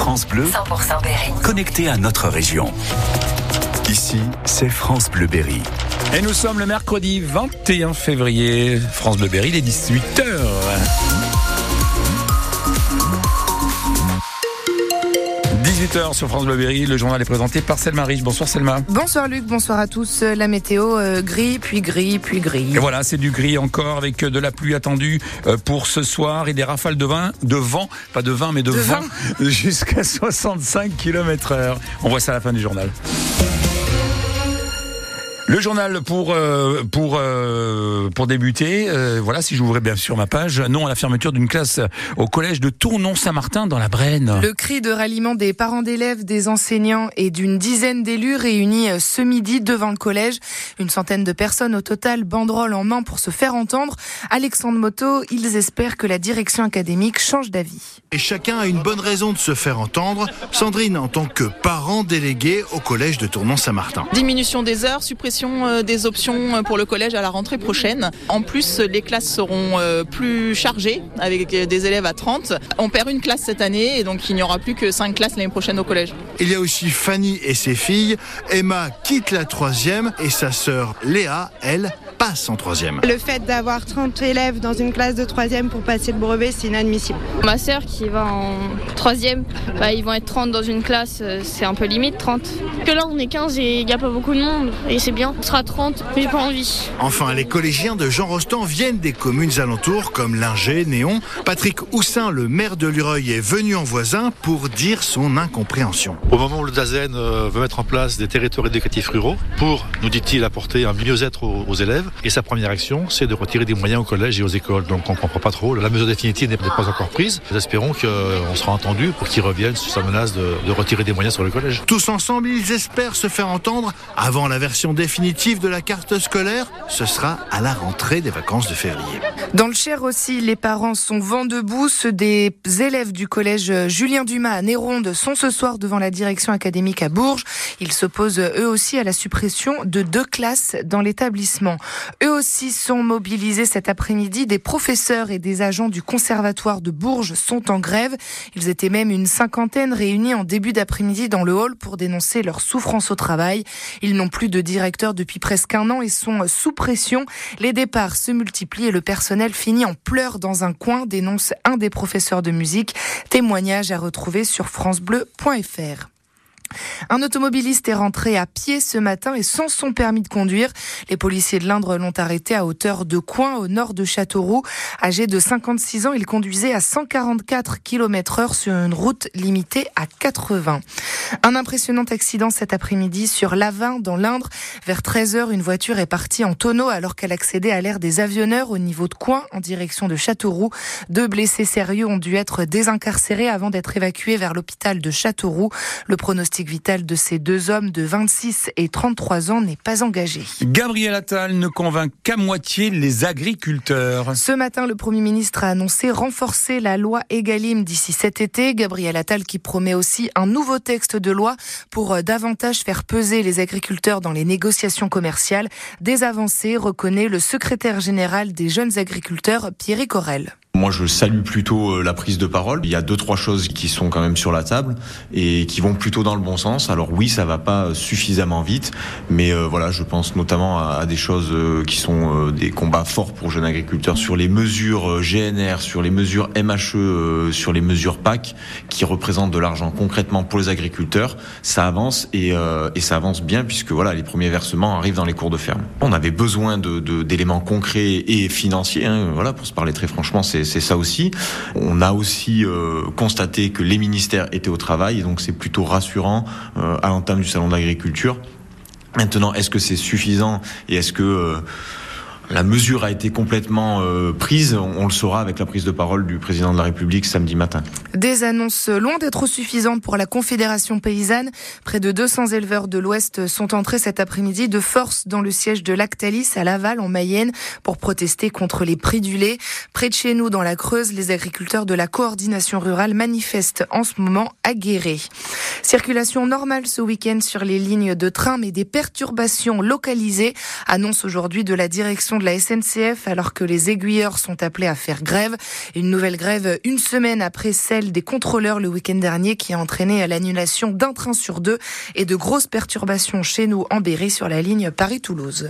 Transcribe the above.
France Bleu, 100% Berry. connecté à notre région. Ici, c'est France Bleu Berry. Et nous sommes le mercredi 21 février. France Bleu Berry, il est 18h. Sur France Bleu Berry, le journal est présenté par Selma Rich. Bonsoir Selma. Bonsoir Luc, bonsoir à tous. La météo euh, gris, puis gris, puis gris. Et voilà, c'est du gris encore avec de la pluie attendue euh, pour ce soir et des rafales de vin, de vent, pas de vin mais de, De vent, vin. jusqu'à 65 km heure. On voit ça à la fin du journal. Le journal pour euh, pour euh, pour débuter, euh, voilà si j'ouvrais bien sûr ma page, non à la fermeture d'une classe au collège de Tournon-Saint-Martin dans la Brenne. Le cri de ralliement des parents d'élèves, des enseignants et d'une dizaine d'élus réunis ce midi devant le collège. Une centaine de personnes au total, banderole en main pour se faire entendre. Alexandre Moto, ils espèrent que la direction académique change d'avis. Et chacun a une bonne raison de se faire entendre. Sandrine, en tant que parent délégué au collège de Tournon-Saint-Martin. Diminution des heures, suppression euh, des options euh, pour le collège à la rentrée prochaine. En plus, les classes seront euh, plus chargées avec des élèves à 30. On perd une classe cette année et donc il n'y aura plus que 5 classes l'année prochaine au collège. Il y a aussi Fanny et ses filles. Emma quitte la troisième et sa sœur Léa, elle, passe en troisième. Le fait d'avoir 30 élèves dans une classe de troisième pour passer le brevet, c'est inadmissible. Ma sœur qui va en troisième, bah, ils vont être 30 dans une classe, euh, c'est un peu limite 30. Que là on est 15 et il n'y a pas beaucoup de monde et c'est bien. On sera 30, mais j'ai pas envie. Enfin, les collégiens de Jean Rostand viennent des communes alentours comme Linger, Néon. Patrick Houssin, le maire de Lureuil, est venu en voisin pour dire son incompréhension. Au moment où le DAZEN euh, veut mettre en place des territoires éducatifs ruraux pour, nous dit-il, apporter un mieux-être aux élèves, et sa première action, c'est de retirer des moyens aux collèges et aux écoles. Donc on ne comprend pas trop. La mesure définitive n'est pas encore prise. Nous espérons qu'on sera entendu pour qu'il revienne sur sa menace de, de retirer des moyens sur le collège. Tous ensemble, ils espèrent se faire entendre avant la version définitive de la carte scolaire. Ce sera à la rentrée des vacances de février. Dans le Cher aussi, les parents sont vent debout. Ceux des élèves du collège Julien Dumas à Néronde sont ce soir devant la direction académique à Bourges. Ils s'opposent eux aussi à la suppression de deux classes dans l'établissement. Eux aussi sont mobilisés cet après-midi. Des professeurs et des agents du conservatoire de Bourges sont en grève. Ils étaient même une cinquantaine réunis en début d'après-midi dans le hall pour dénoncer leur souffrance au travail. Ils n'ont plus de directeur depuis presque un an et sont sous pression. Les départs se multiplient et le personnel finit en pleurs dans un coin, dénonce un des professeurs de musique. Témoignage à retrouver sur francebleu.fr. Un automobiliste est rentré à pied ce matin et sans son permis de conduire. Les policiers de l'Indre l'ont arrêté à hauteur de Coin, au nord de Châteauroux. Âgé de 56 ans, il conduisait à 144 km heure sur une route limitée à 80. Un impressionnant accident cet après-midi sur l'Avin, dans l'Indre. Vers 13h, une voiture est partie en tonneau alors qu'elle accédait à l'aire des avionneurs au niveau de Coin, en direction de Châteauroux. Deux blessés sérieux ont dû être désincarcérés avant d'être évacués vers l'hôpital de Châteauroux. Vital de ces deux hommes de 26 et 33 ans n'est pas engagé. Gabriel Attal ne convainc qu'à moitié les agriculteurs. Ce matin, le Premier ministre a annoncé renforcer la loi Egalim d'ici cet été. Gabriel Attal qui promet aussi un nouveau texte de loi pour euh, davantage faire peser les agriculteurs dans les négociations commerciales. Des avancées, reconnaît le secrétaire général des jeunes agriculteurs, Pierre Corel. Moi, je salue plutôt euh, la prise de parole. Il y a deux, trois choses qui sont quand même sur la table et qui vont plutôt dans le bon sens. Alors oui, ça va pas suffisamment vite, mais euh, voilà, je pense notamment à, des choses euh, qui sont euh, des combats forts pour jeunes agriculteurs sur les mesures euh, GNR, sur les mesures MHE, euh, sur les mesures PAC, qui représentent de l'argent concrètement pour les agriculteurs. Ça avance et, euh, ça avance bien puisque voilà, les premiers versements arrivent dans les cours de ferme. On avait besoin d'éléments concrets et financiers. Hein, voilà, pour se parler très franchement, c'est c'est ça aussi. On a aussi euh, constaté que les ministères étaient au travail, donc c'est plutôt rassurant euh, à l'entame du salon d'agriculture. Maintenant, est-ce que c'est suffisant et est-ce que euh, la mesure a été complètement euh, prise on, on le saura avec la prise de parole du président de la République samedi matin. Des annonces loin d'être suffisantes pour la Confédération paysanne. Près de 200 éleveurs de l'Ouest sont entrés cet après-midi de force dans le siège de Lactalis à Laval en Mayenne pour protester contre les prix du lait. Près de chez nous, dans la Creuse, les agriculteurs de la coordination rurale manifestent en ce moment Guéret. Circulation normale ce week-end sur les lignes de train, mais des perturbations localisées, annonce aujourd'hui de la direction de la SNCF alors que les aiguilleurs sont appelés à faire grève. Une nouvelle grève une semaine après celle des contrôleurs le week-end dernier qui a entraîné l'annulation d'un train sur deux et de grosses perturbations chez nous en Berry sur la ligne Paris-Toulouse.